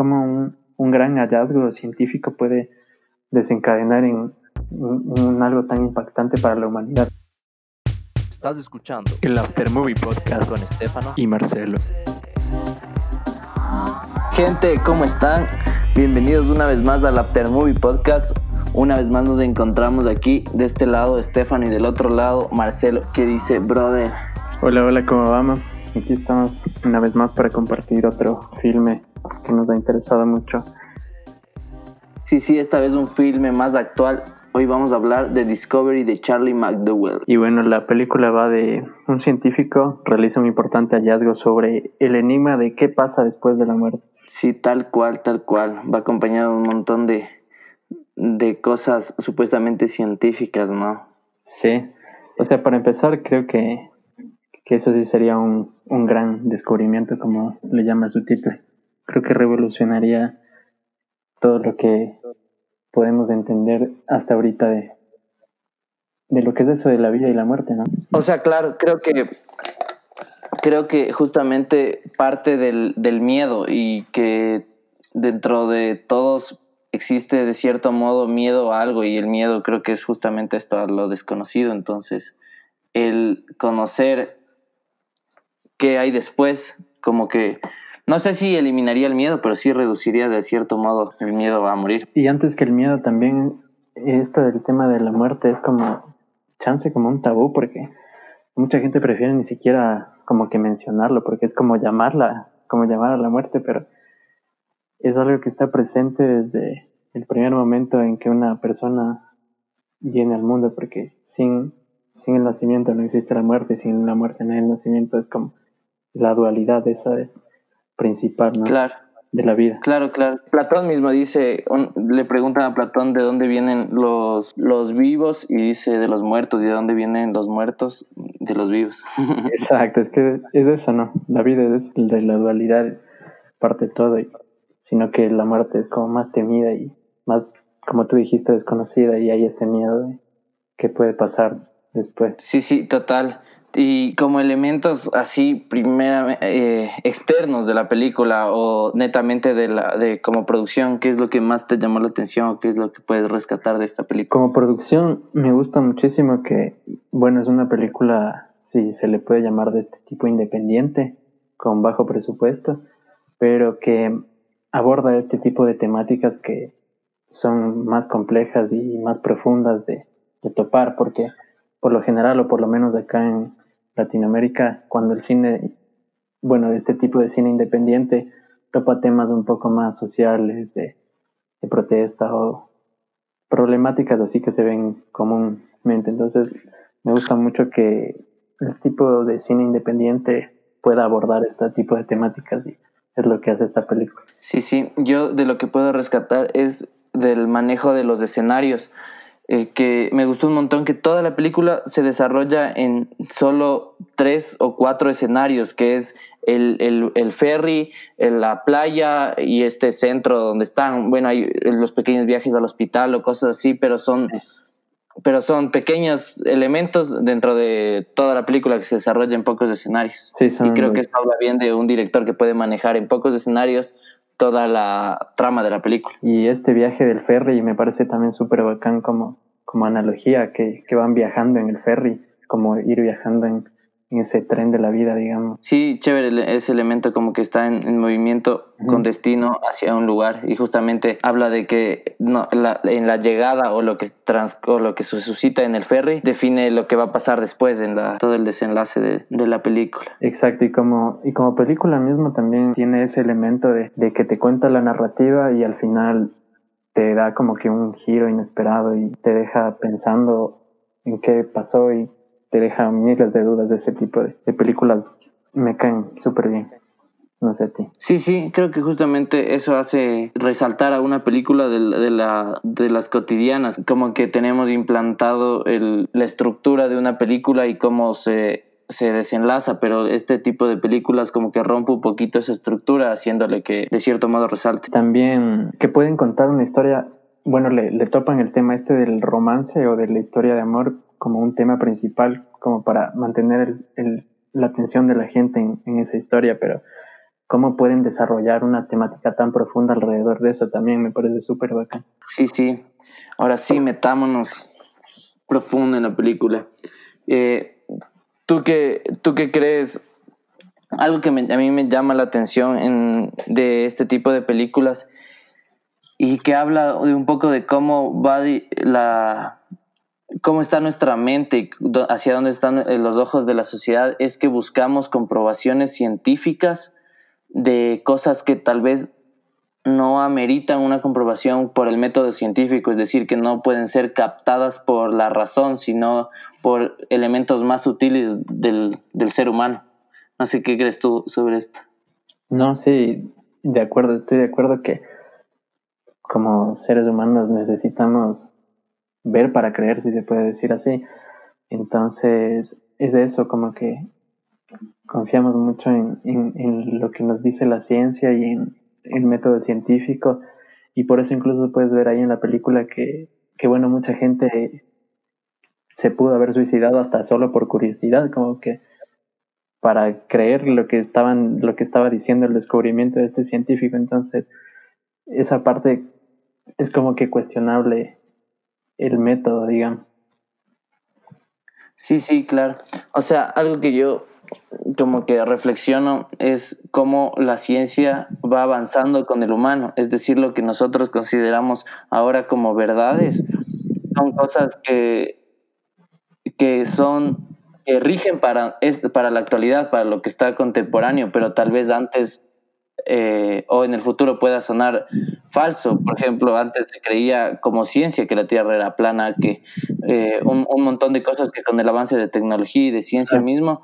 cómo un, un gran hallazgo científico puede desencadenar en, en algo tan impactante para la humanidad. Estás escuchando El After Movie Podcast con Estefano y Marcelo. Gente, ¿cómo están? Bienvenidos una vez más al After Movie Podcast. Una vez más nos encontramos aquí, de este lado Estefano y del otro lado Marcelo, que dice, brother. Hola, hola, ¿cómo vamos? Aquí estamos una vez más para compartir otro filme que nos ha interesado mucho. Sí, sí, esta vez un filme más actual. Hoy vamos a hablar de Discovery de Charlie McDowell. Y bueno, la película va de un científico realiza un importante hallazgo sobre el enigma de qué pasa después de la muerte. Sí, tal cual, tal cual. Va acompañado de un montón de, de cosas supuestamente científicas, ¿no? Sí. O sea, para empezar, creo que, que eso sí sería un, un gran descubrimiento, como le llama su título. Creo que revolucionaría todo lo que podemos entender hasta ahorita de, de lo que es eso de la vida y la muerte, ¿no? O sea, claro, creo que creo que justamente parte del, del miedo y que dentro de todos existe de cierto modo miedo a algo y el miedo creo que es justamente esto a lo desconocido, entonces el conocer qué hay después, como que no sé si eliminaría el miedo, pero sí reduciría de cierto modo el miedo a morir. Y antes que el miedo también, esto del tema de la muerte es como chance, como un tabú, porque mucha gente prefiere ni siquiera como que mencionarlo, porque es como llamarla, como llamar a la muerte, pero es algo que está presente desde el primer momento en que una persona viene al mundo, porque sin, sin el nacimiento no existe la muerte, sin la muerte no hay el nacimiento, es como la dualidad esa de principal ¿no? Claro. de la vida. Claro, claro. Platón mismo dice, un, le preguntan a Platón de dónde vienen los, los vivos y dice de los muertos y de dónde vienen los muertos de los vivos. Exacto, es que es eso, ¿no? La vida es de la dualidad, parte de todo, y, sino que la muerte es como más temida y más, como tú dijiste, desconocida y hay ese miedo de qué puede pasar después. Sí, sí, total y como elementos así primera eh, externos de la película o netamente de la de como producción qué es lo que más te llamó la atención qué es lo que puedes rescatar de esta película como producción me gusta muchísimo que bueno es una película si se le puede llamar de este tipo independiente con bajo presupuesto pero que aborda este tipo de temáticas que son más complejas y más profundas de, de topar porque por lo general o por lo menos acá en Latinoamérica, cuando el cine, bueno, este tipo de cine independiente topa temas un poco más sociales, de, de protesta o problemáticas así que se ven comúnmente. Entonces, me gusta mucho que el tipo de cine independiente pueda abordar este tipo de temáticas y es lo que hace esta película. Sí, sí, yo de lo que puedo rescatar es del manejo de los escenarios eh, que me gustó un montón que toda la película se desarrolla en solo tres o cuatro escenarios, que es el, el, el ferry, la playa y este centro donde están, bueno, hay los pequeños viajes al hospital o cosas así, pero son, pero son pequeños elementos dentro de toda la película que se desarrolla en pocos escenarios. Sí, y creo que esto habla bien de un director que puede manejar en pocos escenarios toda la trama de la película. Y este viaje del ferry me parece también súper bacán como, como analogía, que, que van viajando en el ferry, como ir viajando en, en ese tren de la vida, digamos. Sí, chévere ese elemento como que está en, en movimiento uh -huh. con destino hacia un lugar y justamente habla de que no, la, en la llegada o lo que trans, o lo que se suscita en el ferry define lo que va a pasar después en la, todo el desenlace de, de, la película. Exacto, y como, y como película mismo también tiene ese elemento de, de que te cuenta la narrativa y al final te da como que un giro inesperado y te deja pensando en qué pasó y te deja miles de dudas de ese tipo de, películas. Me caen súper bien. No sé a ti. Sí, sí, creo que justamente eso hace resaltar a una película de, de, la, de las cotidianas, como que tenemos implantado el, la estructura de una película y cómo se, se desenlaza, pero este tipo de películas como que rompe un poquito esa estructura, haciéndole que de cierto modo resalte. También que pueden contar una historia, bueno, le, le topan el tema este del romance o de la historia de amor como un tema principal, como para mantener el, el, la atención de la gente en, en, esa historia, pero cómo pueden desarrollar una temática tan profunda alrededor de eso también me parece súper bacán. Sí, sí. Ahora sí, metámonos profundo en la película. Eh, ¿tú, qué, ¿Tú qué crees? Algo que a mí me llama la atención en, de este tipo de películas y que habla de un poco de cómo va la cómo está nuestra mente y hacia dónde están eh, los ojos de la sociedad es que buscamos comprobaciones científicas de cosas que tal vez no ameritan una comprobación por el método científico, es decir, que no pueden ser captadas por la razón, sino por elementos más sutiles del, del ser humano. No sé qué crees tú sobre esto. No, sí, de acuerdo, estoy de acuerdo que como seres humanos necesitamos ver para creer, si se puede decir así. Entonces, es eso, como que confiamos mucho en, en, lo que nos dice la ciencia y en el método científico. Y por eso incluso puedes ver ahí en la película que, que, bueno, mucha gente se pudo haber suicidado hasta solo por curiosidad, como que para creer lo que estaban, lo que estaba diciendo el descubrimiento de este científico. Entonces, esa parte es como que cuestionable el método, digamos. Sí, sí, claro. O sea, algo que yo como que reflexiono es cómo la ciencia va avanzando con el humano, es decir, lo que nosotros consideramos ahora como verdades, son cosas que, que son, que rigen para, para la actualidad, para lo que está contemporáneo, pero tal vez antes eh, o en el futuro pueda sonar falso. Por ejemplo, antes se creía como ciencia que la Tierra era plana, que eh, un, montón de cosas que con el avance de tecnología y de ciencia mismo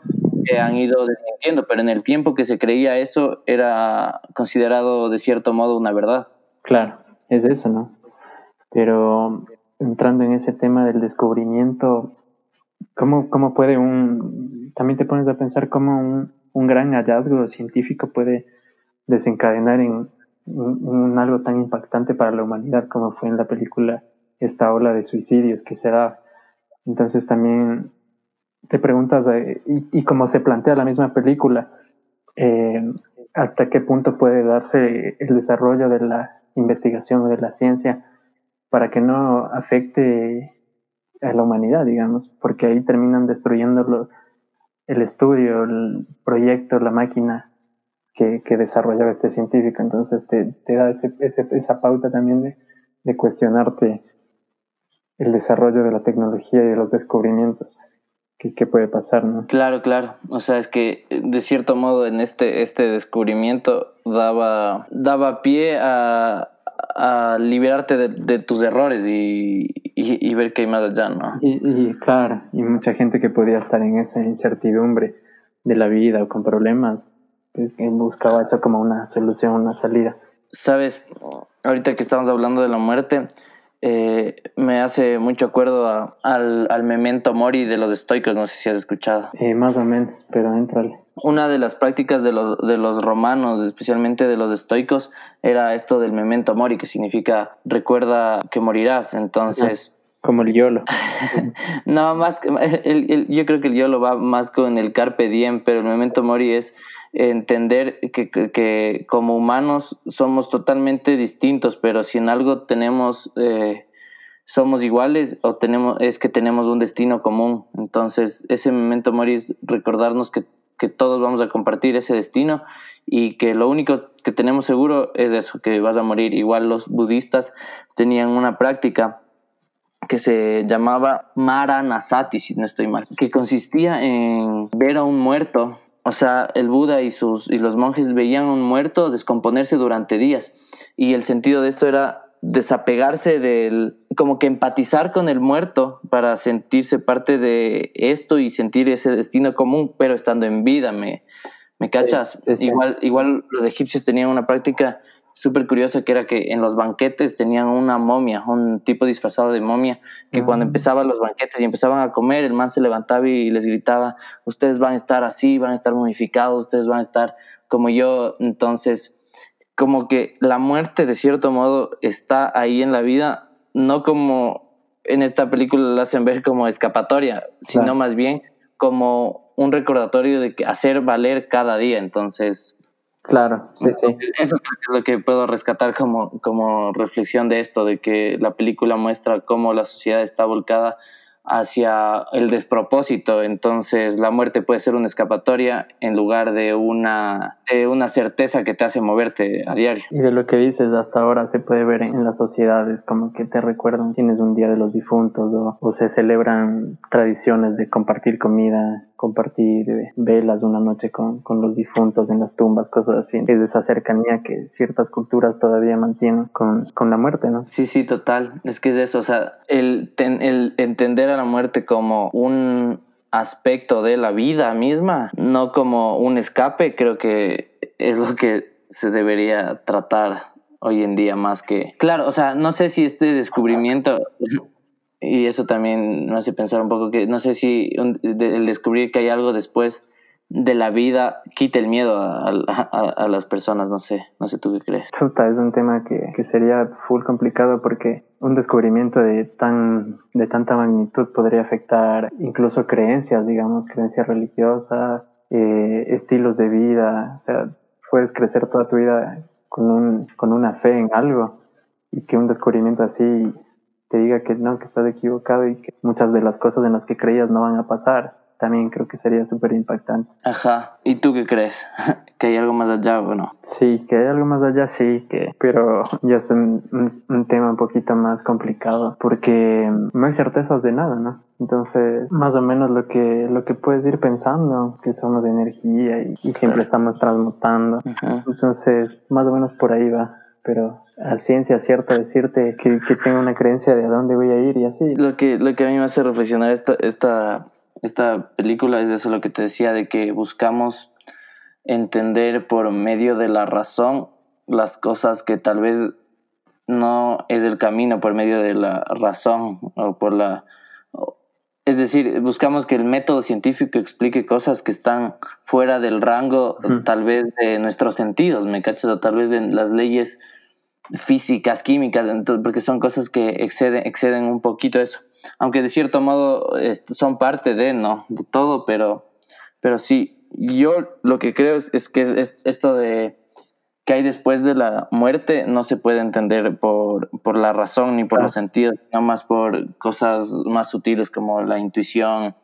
han ido desmintiendo, pero en el tiempo que se creía eso era considerado de cierto modo una verdad. Claro, es eso, ¿no? Pero entrando en ese tema del descubrimiento, ¿cómo, cómo puede un... También te pones a pensar cómo un, un gran hallazgo científico puede desencadenar en, un, algo tan impactante para la humanidad como fue en la película esta ola de suicidios que se da. Entonces también te preguntas, eh, y, como se plantea la misma película, eh, hasta qué punto puede darse el desarrollo de la investigación o de la ciencia para que no afecte a la humanidad, digamos, porque ahí terminan destruyendo el estudio, el proyecto, la máquina que, que desarrollaba este científico. Entonces te, te da ese, esa pauta también de, de cuestionarte el desarrollo de la tecnología y de los descubrimientos. ¿Qué, ¿Qué, puede pasar, no? Claro, claro. O sea, es que de cierto modo en este, este descubrimiento daba, daba pie a, a liberarte de, de, tus errores y, y, y, ver qué hay más allá, ¿no? Y, y, claro, y mucha gente que podía estar en esa incertidumbre de la vida o con problemas, buscaba eso como una solución, una salida. Sabes, ahorita que estamos hablando de la muerte, eh, me hace mucho acuerdo al, al, memento mori de los estoicos, no sé si has escuchado. Eh, más o menos, pero entrale. Una de las prácticas de los, de los romanos, especialmente de los estoicos, era esto del memento mori, que significa recuerda que morirás. Entonces, como el YOLO. no, más el, el, yo creo que el YOLO va más con el carpe diem, pero el memento mori es entender que, que, como humanos somos totalmente distintos, pero si en algo tenemos, eh, somos iguales o tenemos, es que tenemos un destino común. Entonces, ese momento mori recordarnos que, que todos vamos a compartir ese destino y que lo único que tenemos seguro es eso, que vas a morir. Igual los budistas tenían una práctica que se llamaba Maranasati, si no estoy mal, que consistía en ver a un muerto o sea, el Buda y, sus, y los monjes veían un muerto descomponerse durante días. Y el sentido de esto era desapegarse del, como que empatizar con el muerto para sentirse parte de esto y sentir ese destino común, pero estando en vida, ¿me, me cachas? Igual, igual los egipcios tenían una práctica súper curiosa que era que en los banquetes tenían una momia, un tipo disfrazado de momia, que cuando ah. empezaban los banquetes y empezaban a comer, el man se levantaba y les gritaba, ustedes van a estar así, van a estar momificados, ustedes van a estar como yo. Entonces, como que la muerte de cierto modo está ahí en la vida, no como en esta película la hacen ver como escapatoria, sino más bien como un recordatorio de que hacer valer cada día. Entonces, Claro, sí, sí. Eso es lo que puedo rescatar como, como reflexión de esto, de que la película muestra cómo la sociedad está volcada hacia el despropósito. Entonces la muerte puede ser una escapatoria en lugar de una, de una certeza que te hace moverte a diario. Y de lo que dices hasta ahora se puede ver en las sociedades como que te recuerdan, tienes un día de los difuntos o, o se celebran tradiciones de compartir comida compartir velas una noche con, con, los difuntos en las tumbas, cosas así. Es esa cercanía que ciertas culturas todavía mantienen con, con la muerte, ¿no? Sí, sí, total. Es que es eso, o sea, el, el entender a la muerte como un aspecto de la vida misma, no como un escape, creo que es lo que se debería tratar hoy en día más que... Claro, o sea, no sé si este descubrimiento y eso también me hace pensar un poco que no sé si el descubrir que hay algo después de la vida quita el miedo a, las personas, no sé, no sé tú qué crees. es un tema que, que, sería full complicado porque un descubrimiento de tan de tanta magnitud podría afectar incluso creencias, digamos, creencias religiosas, eh, estilos de vida, o sea, puedes crecer toda tu vida con, un, con una fe en algo y que un descubrimiento así te diga que no, que estás equivocado y que muchas de las cosas en las que creías no van a pasar, también creo que sería súper impactante. Ajá, ¿y tú qué crees? ¿Que hay algo más allá o no? Sí, que hay algo más allá, sí, que, pero ya es un, un, tema un poquito más complicado porque no hay certezas de nada, ¿no? Entonces, más o menos lo que, lo que puedes ir pensando, que somos de energía y, siempre estamos transmutando. Entonces, más o menos por ahí va pero a ciencia cierta decirte que, que, tengo una creencia de a dónde voy a ir y así. Lo que, lo que a mí me hace reflexionar esta, esta, esta película es eso lo que te decía, de que buscamos entender por medio de la razón las cosas que tal vez no es el camino por medio de la razón o por la... Es decir, buscamos que el método científico explique cosas que están fuera del rango tal vez de nuestros sentidos, ¿me cachas? O tal vez de las leyes físicas, químicas, entonces, porque son cosas que exceden, exceden un poquito eso. Aunque de cierto modo son parte de, ¿no? De todo, pero, pero sí, yo lo que creo es, que es, esto de que hay después de la muerte no se puede entender por, por la razón ni por los sentidos, sino más por cosas más sutiles como la intuición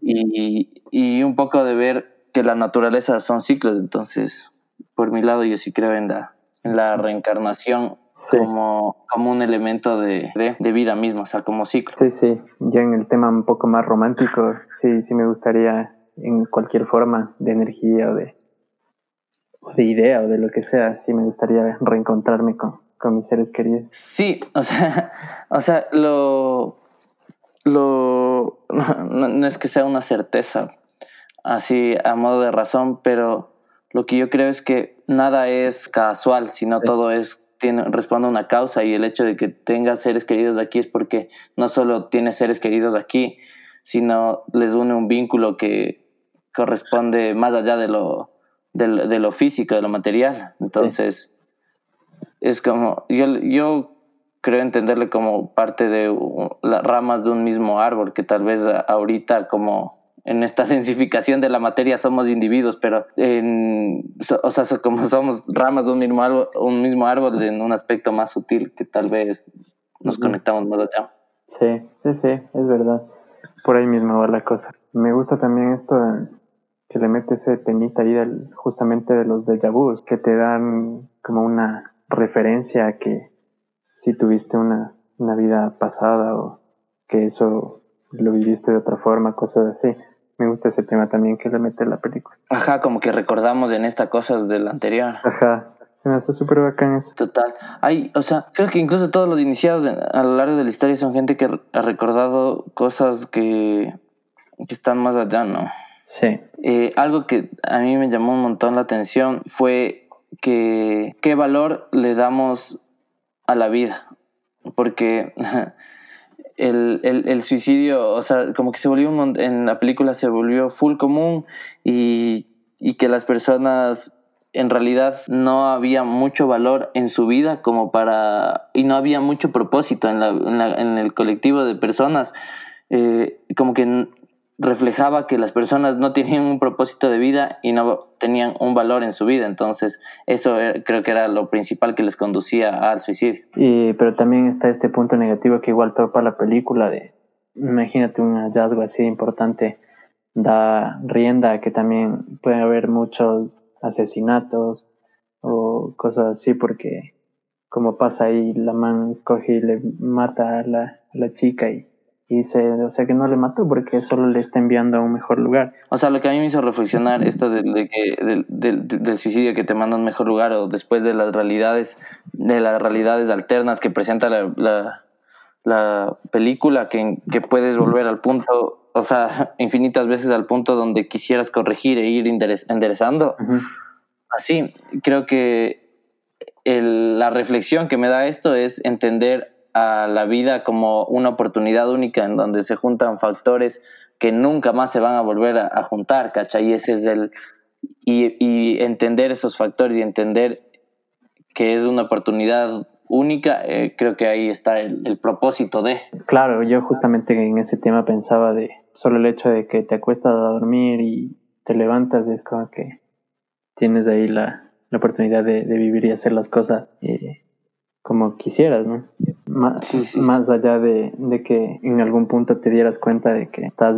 y, y un poco de ver que la naturaleza son ciclos. Entonces, por mi lado, yo sí creo en la, la reencarnación como, como un elemento de, de, vida misma, o sea, como ciclo. Sí, sí, ya en el tema un poco más romántico, sí, sí me gustaría en cualquier forma de energía o de, de idea o de lo que sea, sí me gustaría reencontrarme con, con mis seres queridos. Sí, o sea, o sea, lo, lo, no, no es que sea una certeza, así a modo de razón, pero lo que yo creo es que nada es casual, sino todo es tiene, responde a una causa y el hecho de que tengas seres queridos aquí es porque no solo tienes seres queridos aquí, sino les une un vínculo que corresponde más allá de lo, de, lo físico, de lo material. Entonces, es como, yo, yo creo entenderle como parte de las ramas de un mismo árbol, que tal vez ahorita como en esta densificación de la materia somos individuos, pero en, o sea, como somos ramas de un mismo árbol, un mismo árbol en un aspecto más sutil que tal vez nos conectamos más allá. Sí, sí, sí, es verdad. Por ahí mismo va la cosa. Me gusta también esto que le mete ese temita ahí del, justamente de los déjà vu, que te dan como una referencia a que si tuviste una, una vida pasada o que eso lo viviste de otra forma, cosas así me gusta ese tema también que le mete la película. Ajá, como que recordamos en esta cosas del anterior. Ajá, se me hace súper bacán eso. Total. Hay, o sea, creo que incluso todos los iniciados a lo largo de la historia son gente que ha recordado cosas que, que están más allá, ¿no? Sí. Eh, algo que a mí me llamó un montón la atención fue que qué valor le damos a la vida. Porque el, el, el, suicidio, o sea, como que se volvió un, en la película se volvió full común y, y, que las personas en realidad no había mucho valor en su vida como para y no había mucho propósito en, la, en, la, el colectivo de personas. Eh, como que reflejaba que las personas no tenían un propósito de vida y no tenían un valor en su vida. Entonces, eso eh, creo que era lo principal que les conducía al suicidio. Y, pero también está este punto negativo que igual topa la película de, imagínate un hallazgo así importante, da rienda que también puede haber muchos asesinatos o cosas así porque como pasa ahí, la man coge y le mata a la, a la chica y y dice, o sea, que no le mató porque solo le está enviando a un mejor lugar. O sea, lo que a mí me hizo reflexionar esto de, que, del, del, suicidio que te manda a un mejor lugar o después de las realidades, de las realidades alternas que presenta la, la, la película, que, que puedes volver al punto, o sea, infinitas veces al punto donde quisieras corregir e ir enderezando. Así, creo que el, la reflexión que me da esto es entender a la vida como una oportunidad única en donde se juntan factores que nunca más se van a volver a, juntar, ¿cachai? Y ese es el... Y, entender esos factores y entender que es una oportunidad única, eh, creo que ahí está el, propósito de. Claro, yo justamente en ese tema pensaba de solo el hecho de que te acuestas a dormir y te levantas, es como que tienes ahí la, la oportunidad de, vivir y hacer las cosas eh, como quisieras, ¿no? Más, más allá de, de, que en algún punto te dieras cuenta de que estás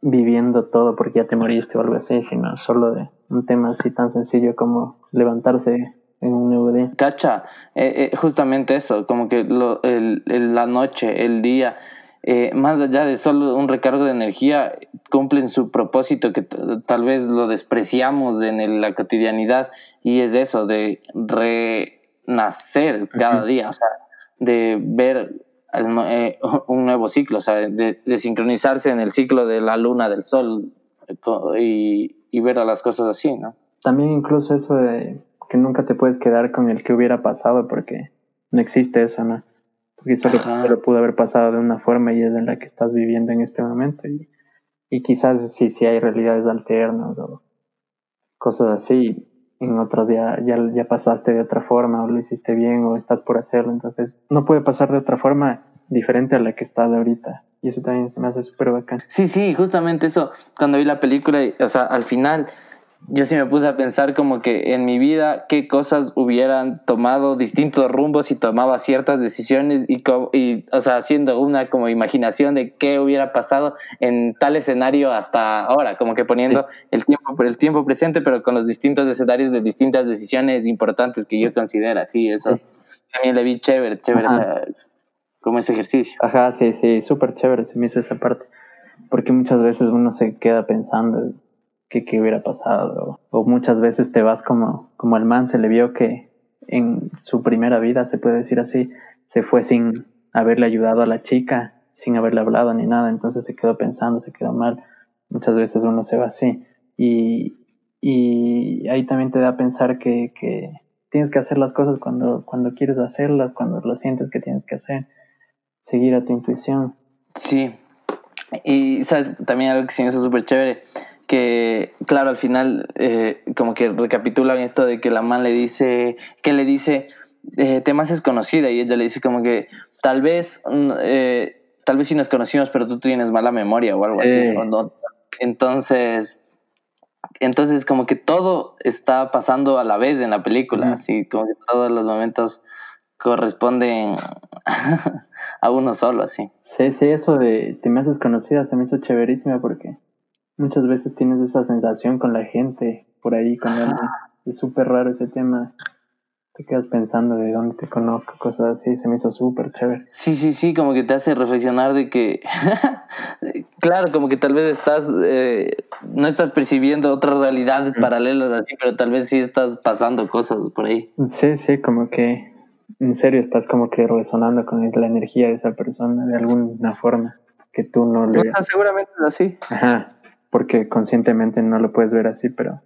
viviendo todo porque ya te moriste o algo así, sino solo de un tema así tan sencillo como levantarse en un nuevo día. Cacha, eh, eh, justamente eso, como que lo, el, la noche, el día, eh, más allá de solo un recargo de energía, cumplen su propósito que tal vez lo despreciamos en la cotidianidad y es eso, de re nacer cada día, o sea, de ver eh, un nuevo ciclo, o sea, de, sincronizarse en el ciclo de la luna, del sol y, y, ver a las cosas así, ¿no? También incluso eso de que nunca te puedes quedar con el que hubiera pasado porque no existe eso, ¿no? Porque solo, solo pudo haber pasado de una forma y es en la que estás viviendo en este momento y, y quizás sí, sí hay realidades alternas o cosas así, en otros ya, ya, ya pasaste de otra forma o lo hiciste bien o estás por hacerlo. Entonces no puede pasar de otra forma diferente a la que estás ahorita. Y eso también se me hace súper bacán. Sí, sí, justamente eso. Cuando vi la película, o sea, al final yo sí me puse a pensar como que en mi vida qué cosas hubieran tomado distintos rumbos y tomaba ciertas decisiones y, y, o sea, haciendo una como imaginación de qué hubiera pasado en tal escenario hasta ahora, como que poniendo el tiempo el tiempo presente, pero con los distintos escenarios de distintas decisiones importantes que yo considero, así, eso también le vi chévere, chévere como ese ejercicio. Ajá, sí, sí, súper chévere se me hizo esa parte, porque muchas veces uno se queda pensando qué hubiera pasado. O muchas veces te vas como, como el man se le vio que en su primera vida, se puede decir así, se fue sin haberle ayudado a la chica, sin haberle hablado ni nada, entonces se quedó pensando, se quedó mal. Muchas veces uno se va así. Y, y ahí también te da a pensar que, que tienes que hacer las cosas cuando, cuando quieres hacerlas, cuando lo sientes que tienes que hacer, seguir a tu intuición. Sí. Y sabes, también algo que sí me hizo súper chévere que claro al final eh, como que recapitulan esto de que la man le dice que le dice eh, te más es conocida y ella le dice como que tal vez mm, eh, tal vez sí nos conocimos pero tú tienes mala memoria o algo así entonces entonces como que todo está pasando a la vez en la película así como que todos los momentos corresponden a uno solo así. Sí sí eso de te me haces conocida se me hizo chéverísima porque Muchas veces tienes esa sensación con la gente por ahí, con Es súper raro ese tema. Te quedas pensando de dónde te conozco, cosas así. Se me hizo súper chévere. Sí, sí, sí, como que te hace reflexionar de que, claro, como que tal vez estás, eh, no estás percibiendo otras realidades paralelas así, pero tal vez sí estás pasando cosas por ahí. Sí, sí, como que en serio estás como que resonando con la energía de esa persona de alguna forma que tú no le... seguramente es así. Ajá, porque conscientemente no lo puedes ver así, pero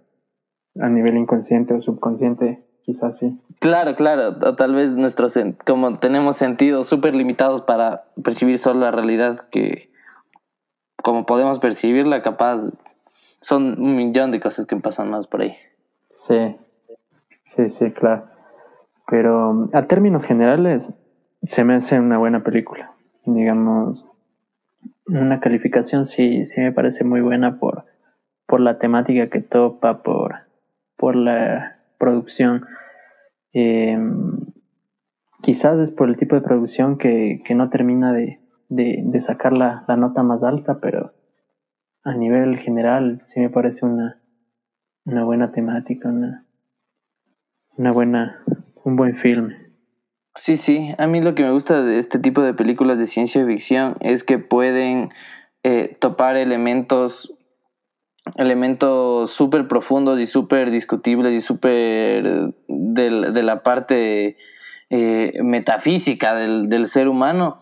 a nivel inconsciente o subconsciente quizás sí. Claro, claro, tal vez nuestros, como tenemos sentidos súper limitados para percibir solo la realidad que como podemos percibirla, capaz son un millón de cosas que pasan más por ahí. Sí, sí, sí, claro. Pero a términos generales, se me hace una buena película. Digamos, una calificación sí, sí me parece muy buena por, por la temática que topa, por, por la producción. Eh, quizás es por el tipo de producción que, que no termina de, de, de sacar la, la, nota más alta, pero a nivel general sí me parece una, una buena temática, una, una buena, un buen film. Sí, sí, a mí lo que me gusta de este tipo de películas de ciencia ficción es que pueden eh, topar elementos elementos súper profundos y súper discutibles y súper de, de, la parte eh, metafísica del, del, ser humano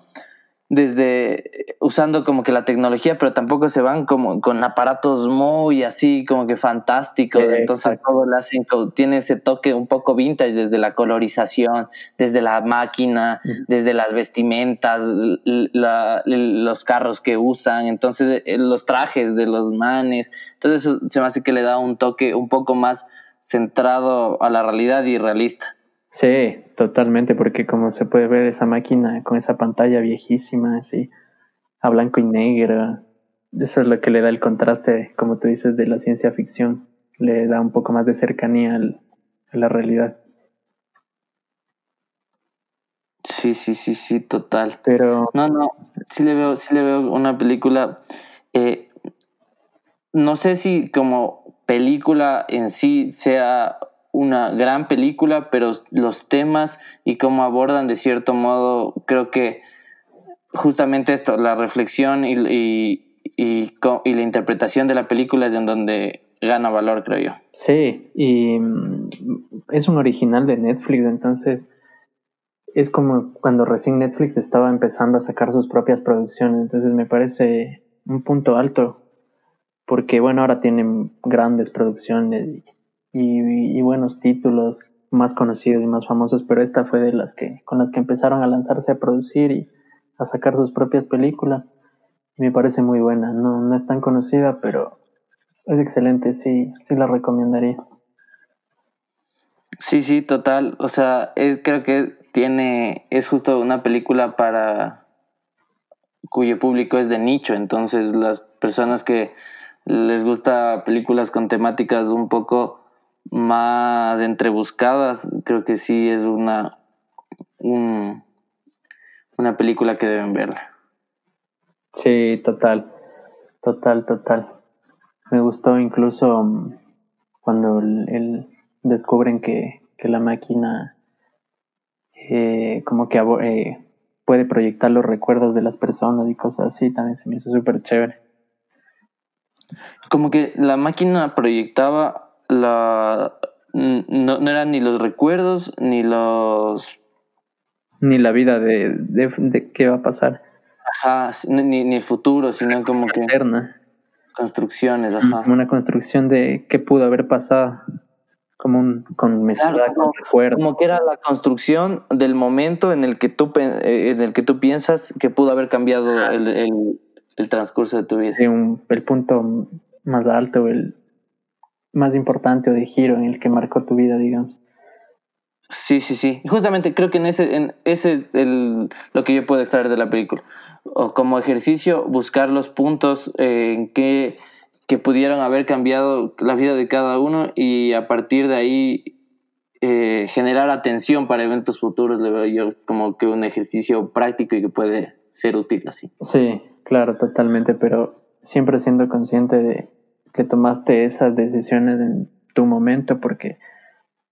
desde usando como que la tecnología, pero tampoco se van como con aparatos muy así como que fantásticos, entonces todo lo hacen, tiene ese toque un poco vintage desde la colorización, desde la máquina, desde las vestimentas, la, los carros que usan, entonces eh, los trajes de los manes, entonces eso se me hace que le da un toque un poco más centrado a la realidad y realista. Sí, totalmente, porque como se puede ver esa máquina con esa pantalla viejísima, así, a blanco y negro, eso es lo que le da el contraste, como tú dices, de la ciencia ficción, le da un poco más de cercanía al, a la realidad. Sí, sí, sí, sí, total. Pero no, no, sí le veo, sí le veo una película. Eh, no sé si como película en sí sea una gran película, pero los temas y cómo abordan de cierto modo, creo que justamente esto, la reflexión y, y, la interpretación de la película es en donde gana valor, creo yo. Sí, y mm, es un original de Netflix, entonces es como cuando recién Netflix estaba empezando a sacar sus propias producciones, entonces me parece un punto alto, porque bueno, ahora tienen grandes producciones y, buenos títulos más conocidos y más famosos, pero esta fue de las que con las que empezaron a lanzarse a producir y a sacar sus propias películas. Me parece muy buena, no, no es tan conocida, pero es excelente, sí, sí la recomendaría. Sí, sí, total. O sea, creo que tiene, es justo una película para cuyo público es de nicho, entonces las personas que les gusta películas con temáticas un poco más entrebuscadas, creo que sí es una, un, una película que deben verla. Sí, total, total, total. Me gustó incluso mm, cuando el, descubren que, que, la máquina eh, como que eh, puede proyectar los recuerdos de las personas y cosas así, también se me hizo súper chévere. Como que la máquina proyectaba la no, no eran ni los recuerdos ni los ni la vida de, de, de qué va a pasar. Ajá ni, ni el futuro sino como que eterna. construcciones ajá. una construcción de qué pudo haber pasado como un con claro, como, como, que era la construcción del momento en el que tú eh, en el que tú piensas que pudo haber cambiado el, el, el transcurso de tu vida. Sí, un, el punto más alto el más importante o de giro en el que marcó tu vida, digamos. Sí, sí, sí. Justamente creo que en ese, en ese es el, lo que yo puedo extraer de la película. O como ejercicio, buscar los puntos en que, que pudieran haber cambiado la vida de cada uno y a partir de ahí eh, generar atención para eventos futuros. Le veo yo como que un ejercicio práctico y que puede ser útil así. Sí, claro, totalmente, pero siempre siendo consciente de, que tomaste esas decisiones en tu momento porque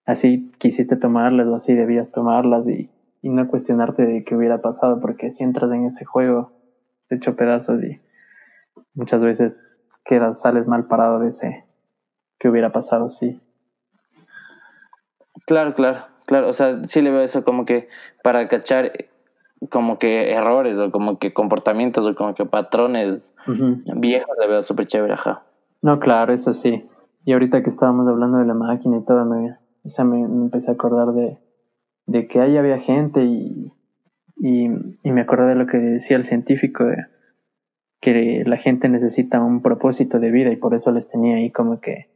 así quisiste tomarlas o así debías tomarlas y, y no cuestionarte de qué hubiera pasado porque si entras en ese juego te hecho pedazos y muchas veces quedas, sales mal parado de ese que hubiera pasado, sí. Claro, claro, claro, o sea, sí le veo eso como que para cachar como que errores o como que comportamientos o como que patrones viejos le veo súper chévere, ajá. No, claro, eso sí. Y ahorita que estábamos hablando de la máquina y todo, me, o sea, me, empecé a acordar de, de, que ahí había gente y, y, y, me acordé de lo que decía el científico, de que la gente necesita un propósito de vida y por eso les tenía ahí como que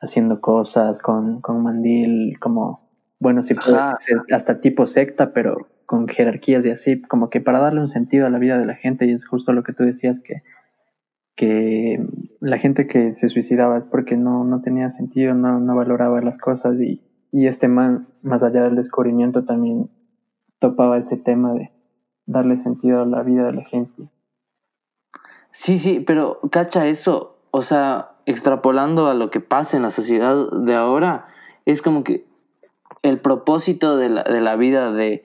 haciendo cosas con, con mandil, como bueno, sí puede Ajá. hasta tipo secta, pero con jerarquías y así, como que para darle un sentido a la vida de la gente, y es justo lo que tú decías, que, que la gente que se suicidaba es porque no, no tenía sentido, no, no valoraba las cosas, y, y este man, más allá del descubrimiento, también topaba ese tema de darle sentido a la vida de la gente. Sí, sí, pero cacha eso, o sea, extrapolando a lo que pasa en la sociedad de ahora, es como que el propósito de la, de la vida de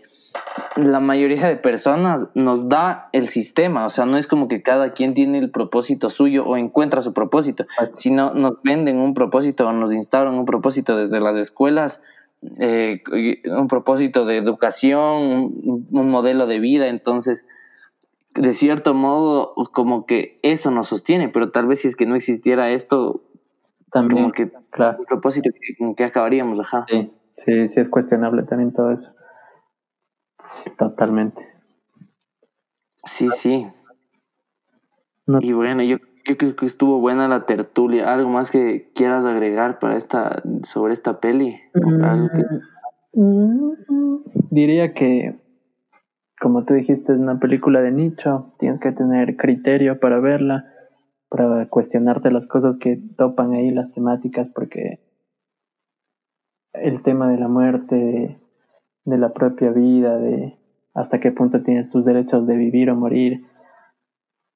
la mayoría de personas nos da el sistema, o sea, no es como que cada quien tiene el propósito suyo o encuentra su propósito, sino nos venden un propósito o nos instauran un propósito desde las escuelas, eh, un propósito de educación, un, modelo de vida, entonces de cierto modo como que eso nos sostiene, pero tal vez si es que no existiera esto, También, como que claro. el propósito que, que acabaríamos, ajá. Sí, sí, sí es cuestionable también todo eso. Sí, totalmente. Sí, sí. No- Y bueno, yo, yo creo que estuvo buena la tertulia. ¿Algo más que quieras agregar para esta, sobre esta peli? Que- Mm, Diría que, como tú dijiste, es una película de nicho, tienes que tener criterio para verla, para cuestionarte las cosas que topan ahí, las temáticas, porque el tema de la muerte, de, la propia vida, de hasta qué punto tienes tus derechos de vivir o morir,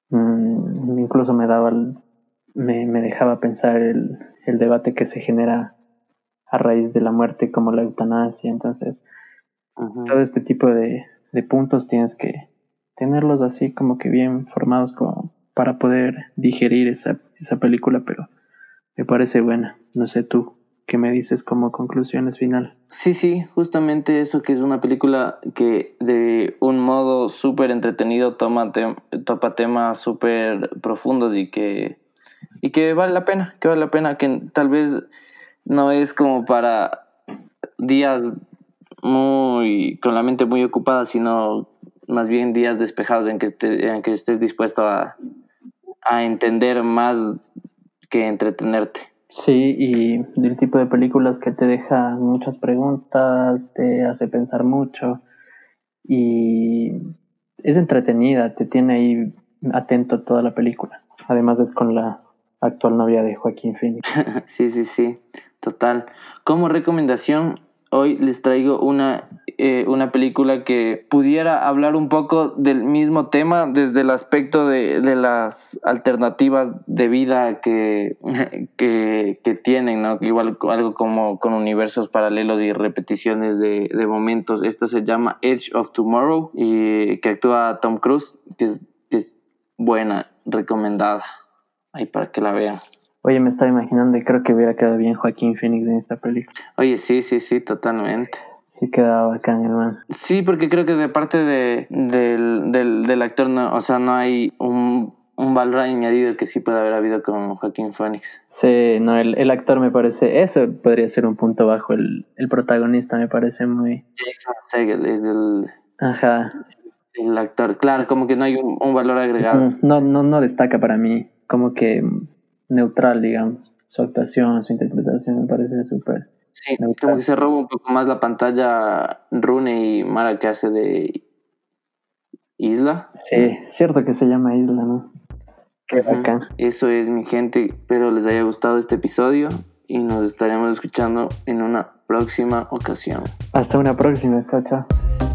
mm, incluso me daba, me, me dejaba pensar el, el debate que se genera a raíz de la muerte como la eutanasia. Entonces, todo este tipo de, de puntos tienes que tenerlos así como que bien formados como para poder digerir esa, esa película, pero me parece buena. No sé tú, ¿qué me dices como conclusiones final? Sí, sí, justamente eso que es una película que de un modo súper entretenido toma tem- topa temas súper profundos y que, y que vale la pena, que vale la pena, que tal vez no es como para días muy con la mente muy ocupada, sino más bien días despejados en que, te- en que estés dispuesto a, a entender más que entretenerte. Sí, y del tipo de películas que te deja muchas preguntas, te hace pensar mucho y es entretenida, te tiene ahí atento toda la película. Además es con la actual novia de Joaquín Phoenix. Sí, sí, sí, total. Como recomendación, hoy les traigo una, eh, una película que pudiera hablar un poco del mismo tema desde el aspecto de, de las alternativas de vida que, que, que tienen, ¿no? Igual algo como con universos paralelos y repeticiones de, de momentos. Esto se llama Edge of Tomorrow y que actúa Tom Cruise, que es, que es buena, recomendada. Ahí para que la vean. Oye, me estaba imaginando y creo que hubiera quedado bien Joaquín Phoenix en esta película. Oye, sí, sí, sí, totalmente. Sí quedaba bacán, hermano. Sí, porque creo que de parte de, del, del, del actor, no, o sea, no hay un, un valor añadido que sí puede haber habido con Joaquín Phoenix. Sí, no, el, el actor me parece, eso podría ser un punto bajo, el, el protagonista me parece muy... Jason Segel es el, Ajá, el actor. Claro, como que no hay un, un valor agregado. No, no, no destaca para mí, como que neutral, digamos. Su actuación, su interpretación me parece súper... Sí, como que se roba un poco más la pantalla Rune y Mara que hace de Isla. Sí, cierto que se llama Isla, ¿no? Qué bacán. Eso es mi gente, espero les haya gustado este episodio y nos estaremos escuchando en una próxima ocasión. Hasta una próxima, chao, chao.